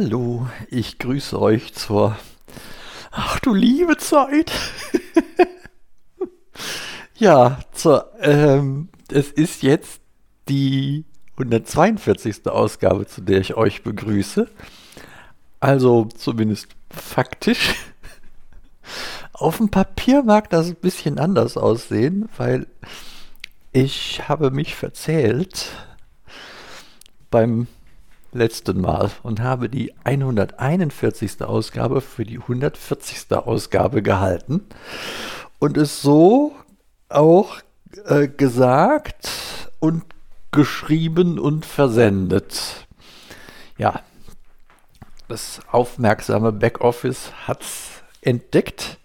Hallo, ich grüße euch zur, ach du liebe Zeit. ja, zur, ähm, es ist jetzt die 142. Ausgabe, zu der ich euch begrüße. Also zumindest faktisch. Auf dem Papier mag das ein bisschen anders aussehen, weil ich habe mich verzählt beim letzten Mal und habe die 141. Ausgabe für die 140. Ausgabe gehalten und es so auch äh, gesagt und geschrieben und versendet. Ja, das aufmerksame Backoffice hat es entdeckt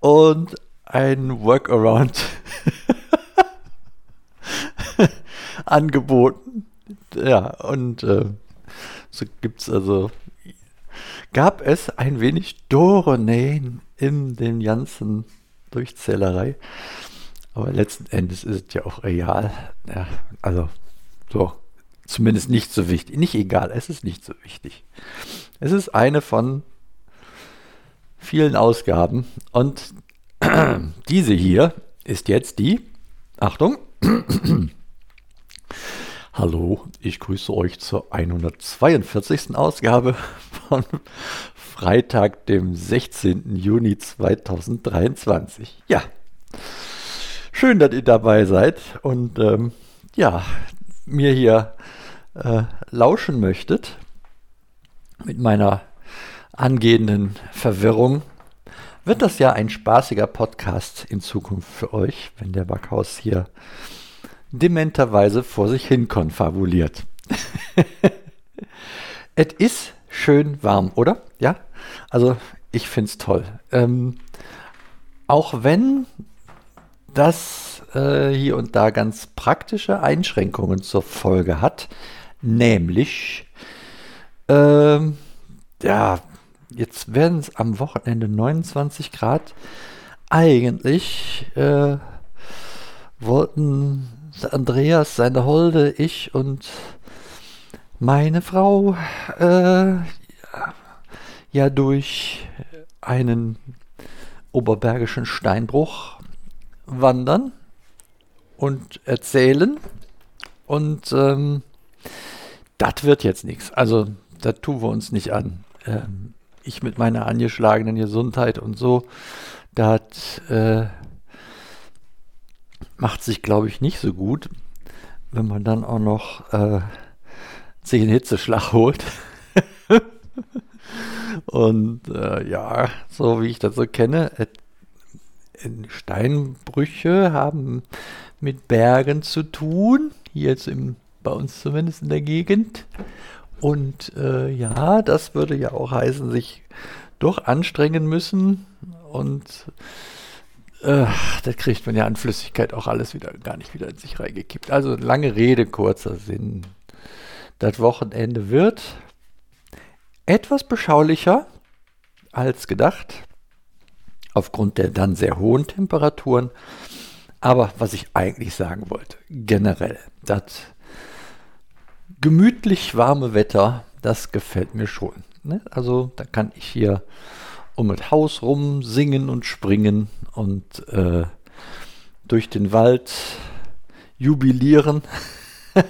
und ein Workaround angeboten. Ja, und äh, so es also, gab es ein wenig Dorenähen in den ganzen Durchzählerei. Aber letzten Endes ist es ja auch real. Ja, also so, zumindest nicht so wichtig. Nicht egal, es ist nicht so wichtig. Es ist eine von vielen Ausgaben und diese hier ist jetzt die, Achtung, Hallo, ich grüße euch zur 142. Ausgabe von Freitag, dem 16. Juni 2023. Ja, schön, dass ihr dabei seid und ähm, ja, mir hier äh, lauschen möchtet mit meiner angehenden Verwirrung. Wird das ja ein spaßiger Podcast in Zukunft für euch, wenn der Backhaus hier dementerweise vor sich hin konfabuliert. es ist schön warm, oder? Ja, also ich finde es toll. Ähm, auch wenn das äh, hier und da ganz praktische Einschränkungen zur Folge hat, nämlich, ähm, ja, jetzt werden es am Wochenende 29 Grad. Eigentlich äh, wollten Andreas, seine Holde, ich und meine Frau äh, ja durch einen oberbergischen Steinbruch wandern und erzählen. Und ähm, das wird jetzt nichts. Also, das tun wir uns nicht an. Ähm, ich mit meiner angeschlagenen Gesundheit und so, das äh, macht sich, glaube ich, nicht so gut, wenn man dann auch noch äh, sich einen Hitzeschlag holt. Und äh, ja, so wie ich das so kenne, äh, Steinbrüche haben mit Bergen zu tun, hier jetzt im, bei uns zumindest in der Gegend. Und äh, ja, das würde ja auch heißen, sich doch anstrengen müssen und äh, das kriegt man ja an Flüssigkeit auch alles wieder gar nicht wieder in sich reingekippt. Also lange Rede, kurzer Sinn. Das Wochenende wird etwas beschaulicher als gedacht, aufgrund der dann sehr hohen Temperaturen. Aber was ich eigentlich sagen wollte, generell, das gemütlich warme Wetter, das gefällt mir schon. Ne? Also da kann ich hier um das Haus rum singen und springen und äh, durch den Wald jubilieren.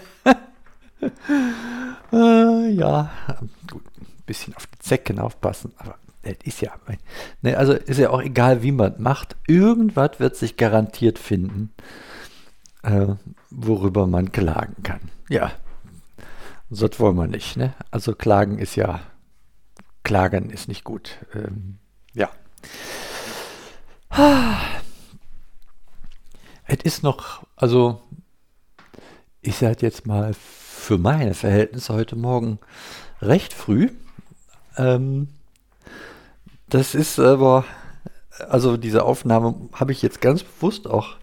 äh, ja, gut, ein bisschen auf die Zecken aufpassen, aber das ist ja, ne, also ist ja auch egal, wie man macht. Irgendwas wird sich garantiert finden, äh, worüber man klagen kann. Ja, so wollen wir nicht. Ne? Also klagen ist ja Klagen ist nicht gut. Ähm, ja. Es ist noch, also ich sage jetzt mal für meine Verhältnisse heute Morgen recht früh. Ähm, das ist aber, also diese Aufnahme habe ich jetzt ganz bewusst auch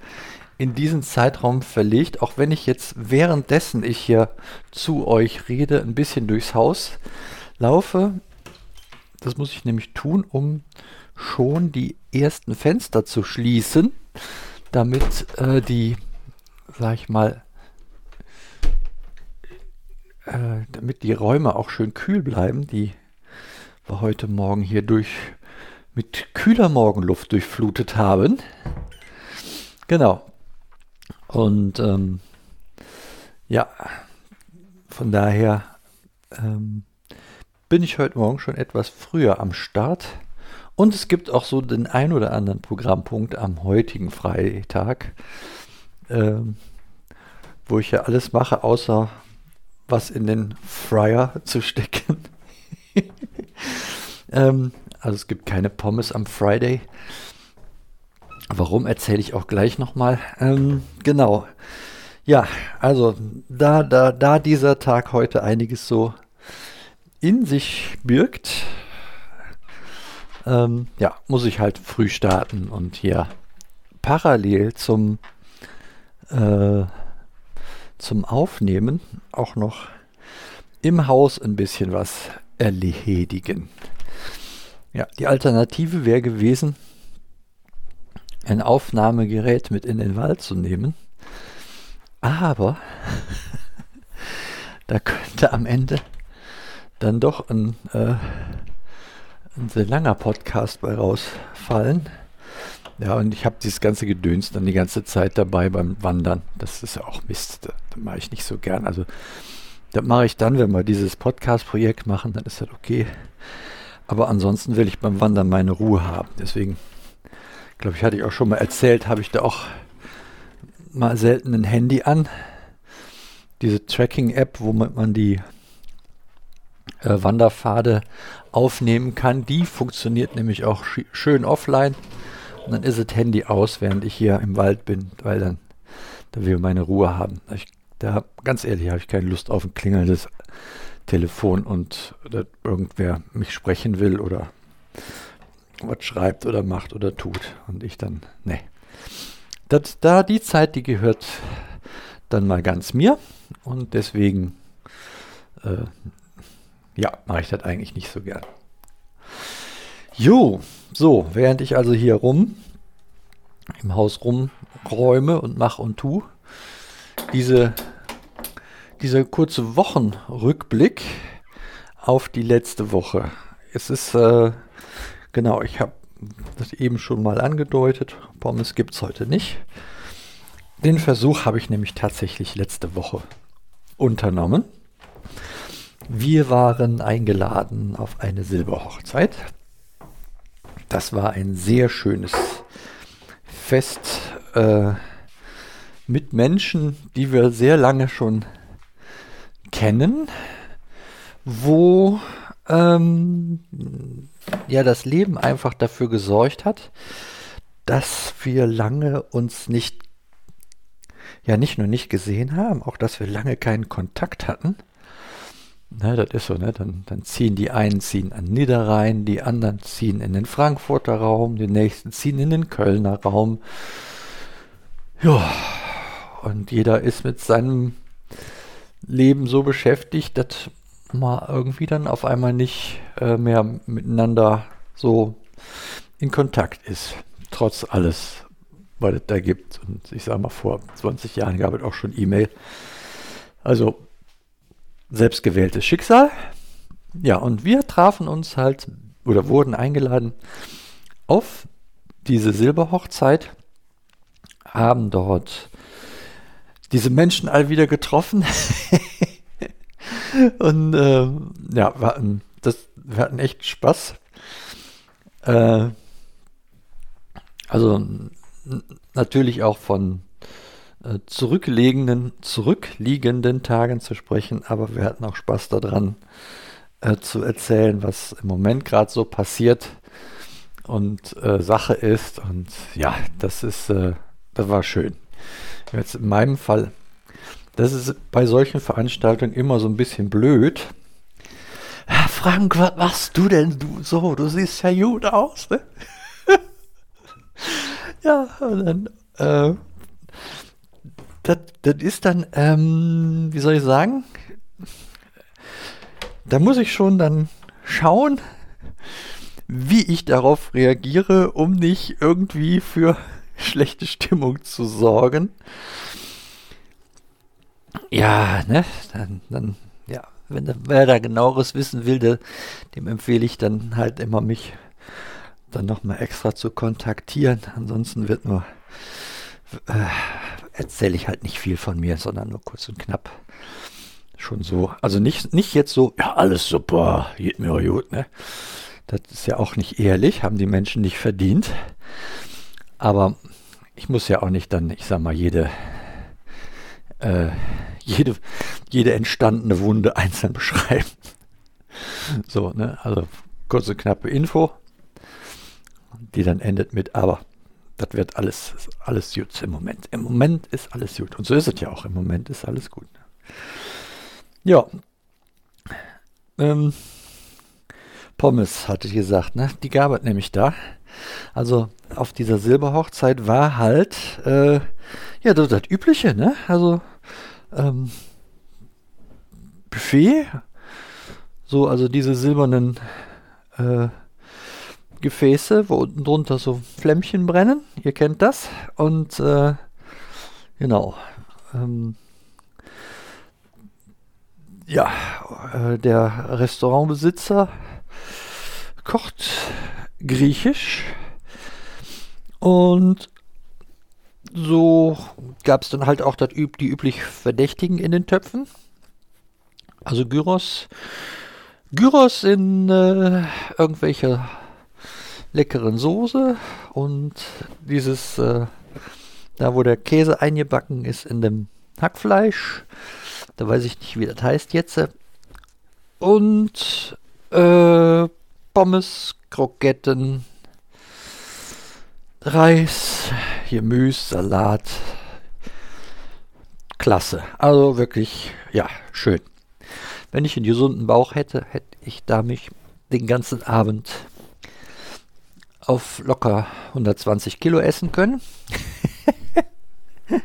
in diesen Zeitraum verlegt, auch wenn ich jetzt währenddessen ich hier zu euch rede, ein bisschen durchs Haus laufe. Das muss ich nämlich tun, um schon die ersten Fenster zu schließen, damit äh, die, sag ich mal, äh, damit die Räume auch schön kühl bleiben, die wir heute Morgen hier durch mit kühler Morgenluft durchflutet haben. Genau. Und ähm, ja, von daher ähm, bin ich heute Morgen schon etwas früher am Start. Und es gibt auch so den ein oder anderen Programmpunkt am heutigen Freitag, ähm, wo ich ja alles mache, außer was in den Fryer zu stecken. ähm, also es gibt keine Pommes am Friday. Warum erzähle ich auch gleich nochmal. Ähm, genau. Ja, also da, da, da dieser Tag heute einiges so in sich birgt, ähm, ja, muss ich halt früh starten und hier parallel zum, äh, zum Aufnehmen auch noch im Haus ein bisschen was erledigen. Ja, die Alternative wäre gewesen, ein Aufnahmegerät mit in den Wald zu nehmen. Aber da könnte am Ende dann doch ein, äh, ein sehr langer Podcast bei rausfallen. Ja, und ich habe dieses ganze Gedöns dann die ganze Zeit dabei beim Wandern. Das ist ja auch Mist. Das, das mache ich nicht so gern. Also, das mache ich dann, wenn wir dieses Podcast-Projekt machen, dann ist das okay. Aber ansonsten will ich beim Wandern meine Ruhe haben. Deswegen, glaube ich, hatte ich auch schon mal erzählt, habe ich da auch mal selten ein Handy an. Diese Tracking-App, womit man die Wanderpfade aufnehmen kann, die funktioniert nämlich auch schön offline. Und dann ist das Handy aus, während ich hier im Wald bin, weil dann da will meine Ruhe haben. Ich, da, ganz ehrlich, habe ich keine Lust auf ein klingelndes Telefon und irgendwer mich sprechen will oder was schreibt oder macht oder tut und ich dann, ne. Das, da die Zeit, die gehört dann mal ganz mir und deswegen, äh, ja, mache ich das eigentlich nicht so gern. Jo, so, während ich also hier rum im Haus rumräume und mache und tu, diese dieser kurze Wochenrückblick auf die letzte Woche. Es ist, äh, genau, ich habe das eben schon mal angedeutet. Pommes gibt es heute nicht. Den Versuch habe ich nämlich tatsächlich letzte Woche unternommen. Wir waren eingeladen auf eine Silberhochzeit. Das war ein sehr schönes Fest äh, mit Menschen, die wir sehr lange schon kennen, wo ähm, ja das Leben einfach dafür gesorgt hat, dass wir lange uns nicht, ja nicht nur nicht gesehen haben, auch dass wir lange keinen Kontakt hatten. Ne, das ist so, ne? Dann, dann ziehen die einen ziehen an Niederrhein, die anderen ziehen in den Frankfurter Raum, die nächsten ziehen in den Kölner Raum. Ja, und jeder ist mit seinem Leben so beschäftigt, dass man irgendwie dann auf einmal nicht äh, mehr miteinander so in Kontakt ist. Trotz alles, was es da gibt. Und ich sage mal, vor 20 Jahren gab es auch schon E-Mail. Also selbstgewähltes Schicksal. Ja, und wir trafen uns halt oder wurden eingeladen auf diese Silberhochzeit, haben dort diese Menschen all wieder getroffen. und äh, ja, wir hatten, das, wir hatten echt Spaß. Äh, also natürlich auch von zurückliegenden, zurückliegenden Tagen zu sprechen, aber wir hatten auch Spaß daran äh, zu erzählen, was im Moment gerade so passiert und äh, Sache ist. Und ja, das ist, äh, das war schön. Jetzt in meinem Fall, das ist bei solchen Veranstaltungen immer so ein bisschen blöd. Ja, Frank, was machst du denn du so? Du siehst ja gut aus, ne? ja, und dann, äh, das, das ist dann, ähm, wie soll ich sagen? Da muss ich schon dann schauen, wie ich darauf reagiere, um nicht irgendwie für schlechte Stimmung zu sorgen. Ja, ne, dann, dann ja, wenn wer da genaueres wissen will, der, dem empfehle ich dann halt immer mich dann nochmal extra zu kontaktieren. Ansonsten wird nur, äh, erzähle ich halt nicht viel von mir, sondern nur kurz und knapp. Schon so. Also nicht, nicht jetzt so, ja, alles super, geht mir gut, ne? Das ist ja auch nicht ehrlich, haben die Menschen nicht verdient. Aber ich muss ja auch nicht dann, ich sag mal, jede, äh, jede, jede entstandene Wunde einzeln beschreiben. So, ne? Also kurze, knappe Info, die dann endet mit, aber das wird alles, alles gut im Moment. Im Moment ist alles gut. Und so ist es ja auch. Im Moment ist alles gut. Ja. Ähm, Pommes, hatte ich gesagt, ne? Die gab es nämlich da. Also auf dieser Silberhochzeit war halt, äh, ja, das, das Übliche, ne? Also ähm, Buffet, so, also diese silbernen äh, Gefäße, wo unten drunter so Flämmchen brennen. Ihr kennt das. Und äh, genau. Ähm, ja, äh, der Restaurantbesitzer kocht griechisch. Und so gab es dann halt auch das die üblich Verdächtigen in den Töpfen. Also Gyros. Gyros in äh, irgendwelche leckeren Soße und dieses, äh, da wo der Käse eingebacken ist in dem Hackfleisch. Da weiß ich nicht, wie das heißt jetzt. Und äh, Pommes, Kroketten, Reis, Gemüse, Salat. Klasse. Also wirklich, ja, schön. Wenn ich einen gesunden Bauch hätte, hätte ich da mich den ganzen Abend auf locker 120 Kilo essen können.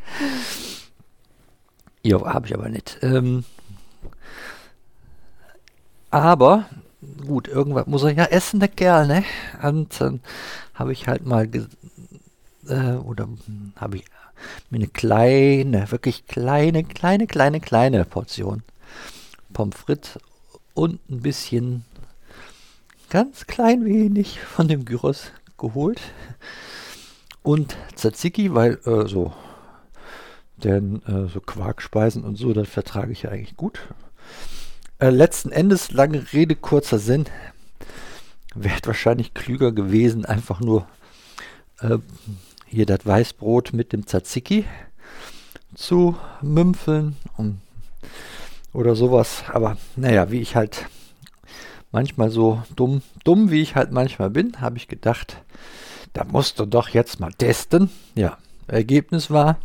ja, habe ich aber nicht. Ähm, aber gut, irgendwas muss er ja essen, der Kerl, ne? Und dann habe ich halt mal, äh, oder habe ich mir eine kleine, wirklich kleine, kleine, kleine, kleine Portion Pommes frites und ein bisschen ganz klein wenig von dem Gyros geholt. Und Tzatziki, weil äh, so, denn äh, so Quarkspeisen und so, das vertrage ich ja eigentlich gut. Äh, letzten Endes, lange Rede, kurzer Sinn, wäre wahrscheinlich klüger gewesen, einfach nur äh, hier das Weißbrot mit dem Tzatziki zu mümpfeln und, oder sowas. Aber naja, wie ich halt manchmal so dumm, dumm wie ich halt manchmal bin, habe ich gedacht, da musst du doch jetzt mal testen. Ja, Ergebnis war,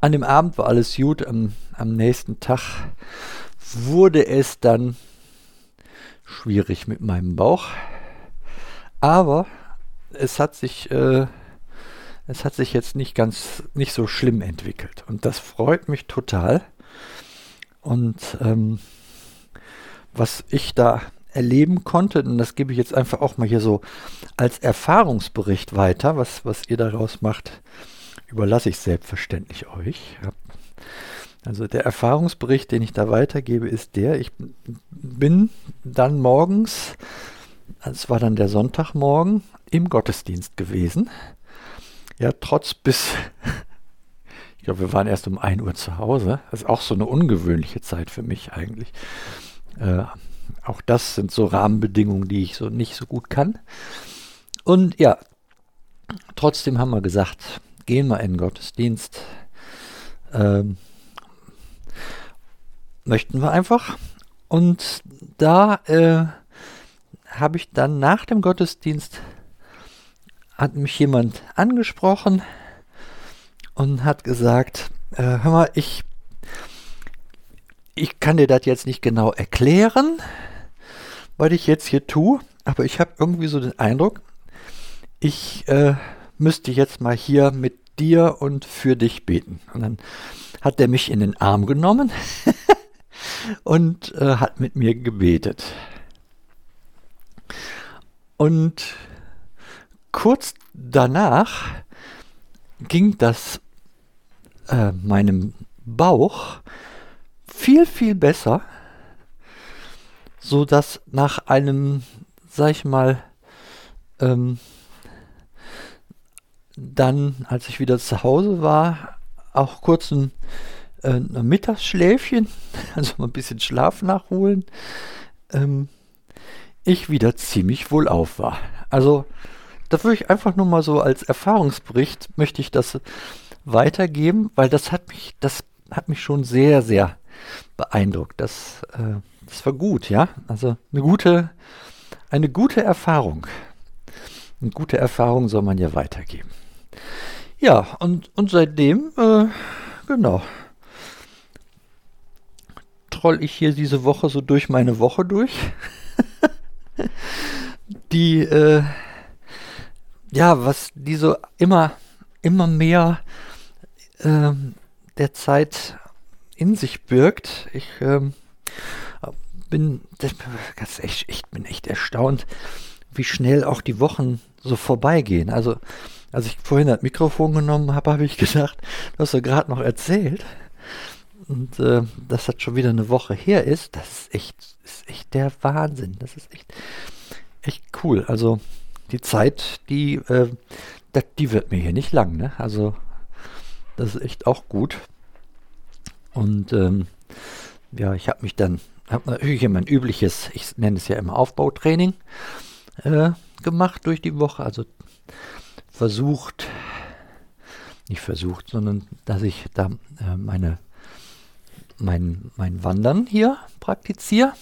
an dem Abend war alles gut, am, am nächsten Tag wurde es dann schwierig mit meinem Bauch. Aber es hat sich, äh, es hat sich jetzt nicht ganz, nicht so schlimm entwickelt. Und das freut mich total. Und ähm, was ich da erleben konnte, und das gebe ich jetzt einfach auch mal hier so als Erfahrungsbericht weiter, was, was ihr daraus macht, überlasse ich selbstverständlich euch. Also der Erfahrungsbericht, den ich da weitergebe, ist der, ich bin dann morgens, es war dann der Sonntagmorgen, im Gottesdienst gewesen. Ja, trotz bis, ich glaube, wir waren erst um 1 Uhr zu Hause. Das ist auch so eine ungewöhnliche Zeit für mich eigentlich. Äh, auch das sind so Rahmenbedingungen, die ich so nicht so gut kann. Und ja, trotzdem haben wir gesagt, gehen wir in den Gottesdienst. Ähm, möchten wir einfach. Und da äh, habe ich dann nach dem Gottesdienst, hat mich jemand angesprochen und hat gesagt, äh, hör mal, ich ich kann dir das jetzt nicht genau erklären, was ich jetzt hier tue, aber ich habe irgendwie so den Eindruck, ich äh, müsste jetzt mal hier mit dir und für dich beten. Und dann hat er mich in den Arm genommen und äh, hat mit mir gebetet. Und kurz danach ging das äh, meinem Bauch viel, viel besser, so dass nach einem, sag ich mal, ähm, dann, als ich wieder zu Hause war, auch kurz ein, äh, ein Mittagsschläfchen, also mal ein bisschen Schlaf nachholen, ähm, ich wieder ziemlich wohlauf war. Also, da würde ich einfach nur mal so als Erfahrungsbericht möchte ich das weitergeben, weil das hat mich, das hat mich schon sehr, sehr beeindruckt. Das, äh, das war gut, ja. Also eine gute, eine gute Erfahrung. Eine gute Erfahrung soll man ja weitergeben. Ja, und, und seitdem, äh, genau, troll ich hier diese Woche so durch meine Woche durch. die, äh, ja, was die so immer, immer mehr äh, der Zeit in sich birgt. Ich ähm, bin, das, echt, ich bin echt erstaunt, wie schnell auch die Wochen so vorbeigehen. Also, als ich vorhin das Mikrofon genommen habe, habe ich gedacht, du hast ja gerade noch erzählt. Und äh, dass das schon wieder eine Woche her ist, das ist echt, ist echt der Wahnsinn. Das ist echt, echt cool. Also die Zeit, die, äh, das, die wird mir hier nicht lang. Ne? Also das ist echt auch gut. Und ähm, ja, ich habe mich dann, habe natürlich mein übliches, ich nenne es ja immer Aufbautraining äh, gemacht durch die Woche. Also versucht, nicht versucht, sondern dass ich da äh, meine mein, mein Wandern hier praktiziere.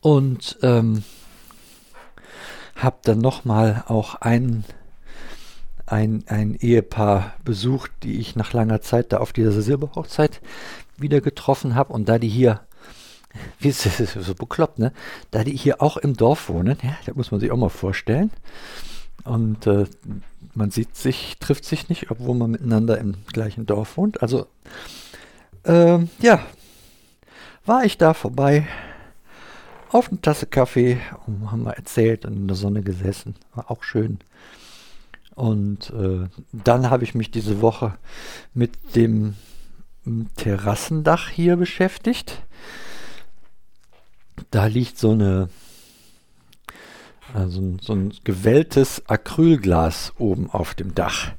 Und ähm, habe dann nochmal auch ein, ein, ein Ehepaar besucht, die ich nach langer Zeit da auf dieser Silberhochzeit wieder getroffen habe. Und da die hier, wie ist das so bekloppt, ne? Da die hier auch im Dorf wohnen, ja, da muss man sich auch mal vorstellen. Und äh, man sieht sich, trifft sich nicht, obwohl man miteinander im gleichen Dorf wohnt. Also ähm, ja, war ich da vorbei auf eine Tasse Kaffee und haben wir erzählt und in der Sonne gesessen. War auch schön. Und äh, dann habe ich mich diese Woche mit dem Terrassendach hier beschäftigt. Da liegt so eine also so ein gewelltes Acrylglas oben auf dem Dach.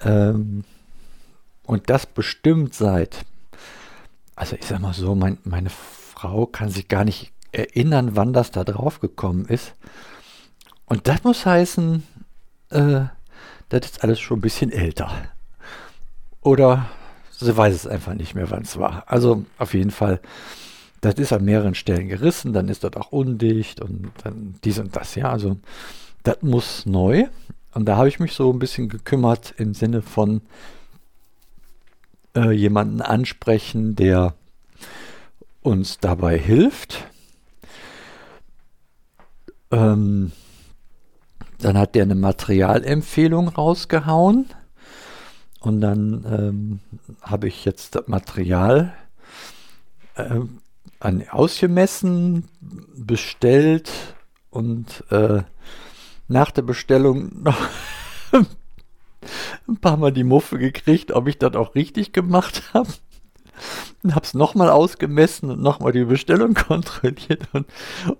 Ähm, und das bestimmt seit, also ich sag mal so, mein, meine Frau kann sich gar nicht erinnern, wann das da drauf gekommen ist. Und das muss heißen, äh, das ist alles schon ein bisschen älter. Oder sie weiß es einfach nicht mehr, wann es war. Also auf jeden Fall, das ist an mehreren Stellen gerissen, dann ist das auch undicht und dann dies und das. Ja, also das muss neu. Und da habe ich mich so ein bisschen gekümmert im Sinne von, äh, jemanden ansprechen, der uns dabei hilft. Ähm, dann hat der eine Materialempfehlung rausgehauen und dann ähm, habe ich jetzt das Material äh, an, ausgemessen, bestellt und äh, nach der Bestellung noch ein paar Mal die Muffe gekriegt, ob ich das auch richtig gemacht habe. Und habe es nochmal ausgemessen und nochmal die Bestellung kontrolliert und,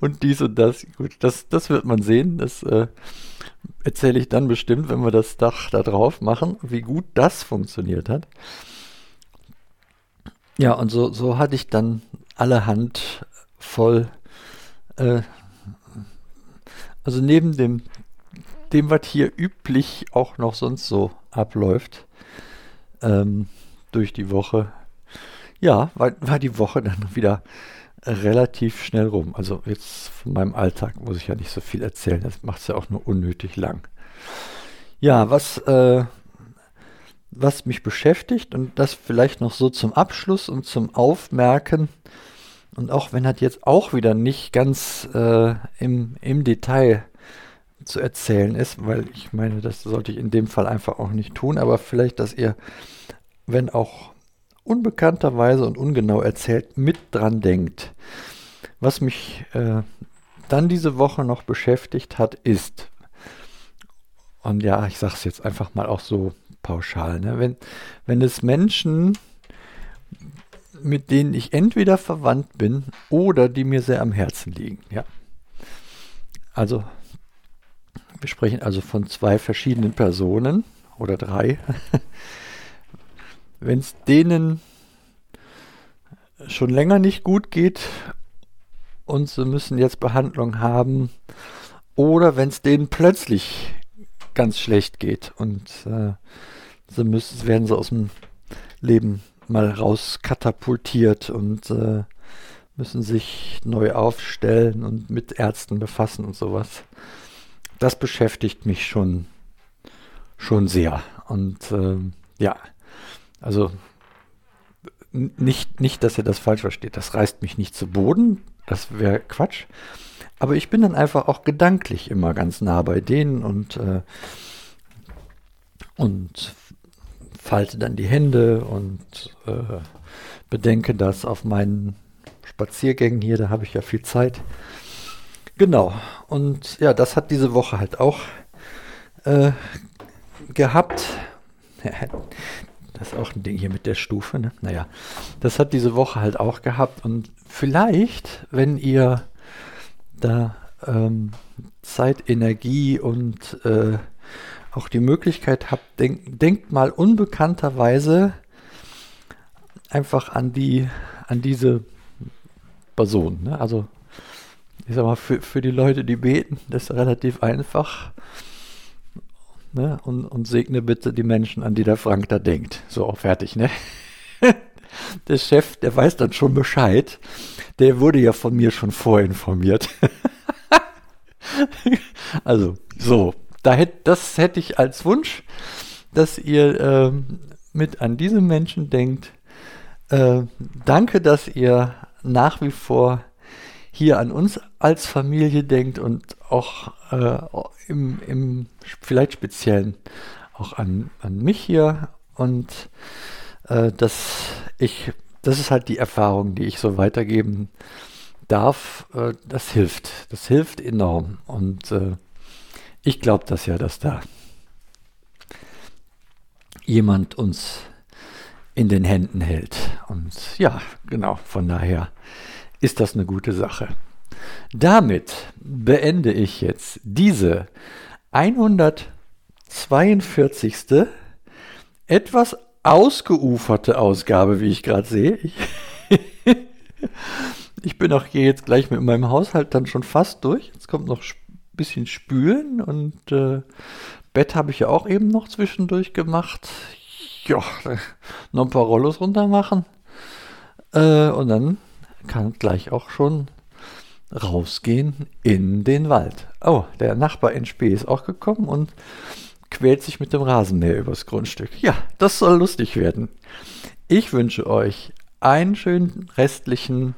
und dies und das. Gut, das, das wird man sehen. Das äh, erzähle ich dann bestimmt, wenn wir das Dach da drauf machen, wie gut das funktioniert hat. Ja, und so, so hatte ich dann allerhand voll, äh, also neben dem dem, was hier üblich auch noch sonst so abläuft, ähm, durch die Woche, ja, war, war die Woche dann wieder relativ schnell rum. Also jetzt von meinem Alltag muss ich ja nicht so viel erzählen. Das macht es ja auch nur unnötig lang. Ja, was, äh, was mich beschäftigt und das vielleicht noch so zum Abschluss und zum Aufmerken und auch wenn das jetzt auch wieder nicht ganz äh, im, im Detail zu erzählen ist, weil ich meine, das sollte ich in dem Fall einfach auch nicht tun, aber vielleicht, dass ihr, wenn auch unbekannterweise und ungenau erzählt, mit dran denkt. Was mich äh, dann diese Woche noch beschäftigt hat, ist, und ja, ich sage es jetzt einfach mal auch so pauschal, ne, wenn, wenn es Menschen mit denen ich entweder verwandt bin oder die mir sehr am Herzen liegen. Ja. Also, wir sprechen also von zwei verschiedenen Personen oder drei. Wenn es denen schon länger nicht gut geht und sie müssen jetzt Behandlung haben, oder wenn es denen plötzlich ganz schlecht geht und äh, sie müssen, werden sie aus dem Leben mal rauskatapultiert und äh, müssen sich neu aufstellen und mit Ärzten befassen und sowas. Das beschäftigt mich schon, schon sehr. Und äh, ja, also nicht, nicht, dass er das falsch versteht. Das reißt mich nicht zu Boden. Das wäre Quatsch. Aber ich bin dann einfach auch gedanklich immer ganz nah bei denen und, äh, und falte dann die Hände und äh, bedenke das auf meinen Spaziergängen hier, da habe ich ja viel Zeit. Genau, und ja, das hat diese Woche halt auch äh, gehabt. Das ist auch ein Ding hier mit der Stufe, ne? Naja, das hat diese Woche halt auch gehabt. Und vielleicht, wenn ihr da ähm, Zeit, Energie und äh, auch die Möglichkeit habt, denk, denkt mal unbekannterweise einfach an die, an diese Person. Ne? Also ich sag mal, für, für die Leute, die beten, das ist relativ einfach. Ne? Und, und segne bitte die Menschen, an die der Frank da denkt. So, fertig, ne? der Chef, der weiß dann schon Bescheid. Der wurde ja von mir schon vorinformiert. also, so. Da hätt, das hätte ich als Wunsch, dass ihr äh, mit an diese Menschen denkt. Äh, danke, dass ihr nach wie vor hier an uns als Familie denkt und auch äh, im, im vielleicht speziellen auch an, an mich hier und äh, dass ich, das ist halt die Erfahrung, die ich so weitergeben darf. Äh, das hilft, das hilft enorm und äh, ich glaube das ja, dass da jemand uns in den Händen hält. Und ja, genau, von daher ist das eine gute Sache. Damit beende ich jetzt diese 142. etwas ausgeuferte Ausgabe, wie ich gerade sehe. Ich, bin auch hier jetzt gleich mit meinem Haushalt dann schon fast durch. Jetzt kommt noch bisschen spülen und äh, Bett habe ich ja auch eben noch zwischendurch gemacht. Ja, noch ein paar Rollos runter machen. Äh, und dann kann gleich auch schon rausgehen in den Wald. Oh, der Nachbar in Spee ist auch gekommen und quält sich mit dem Rasenmäher übers Grundstück. Ja, das soll lustig werden. Ich wünsche euch einen schönen restlichen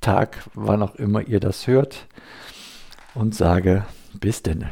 Tag, wann auch immer ihr das hört, und sage bis denn.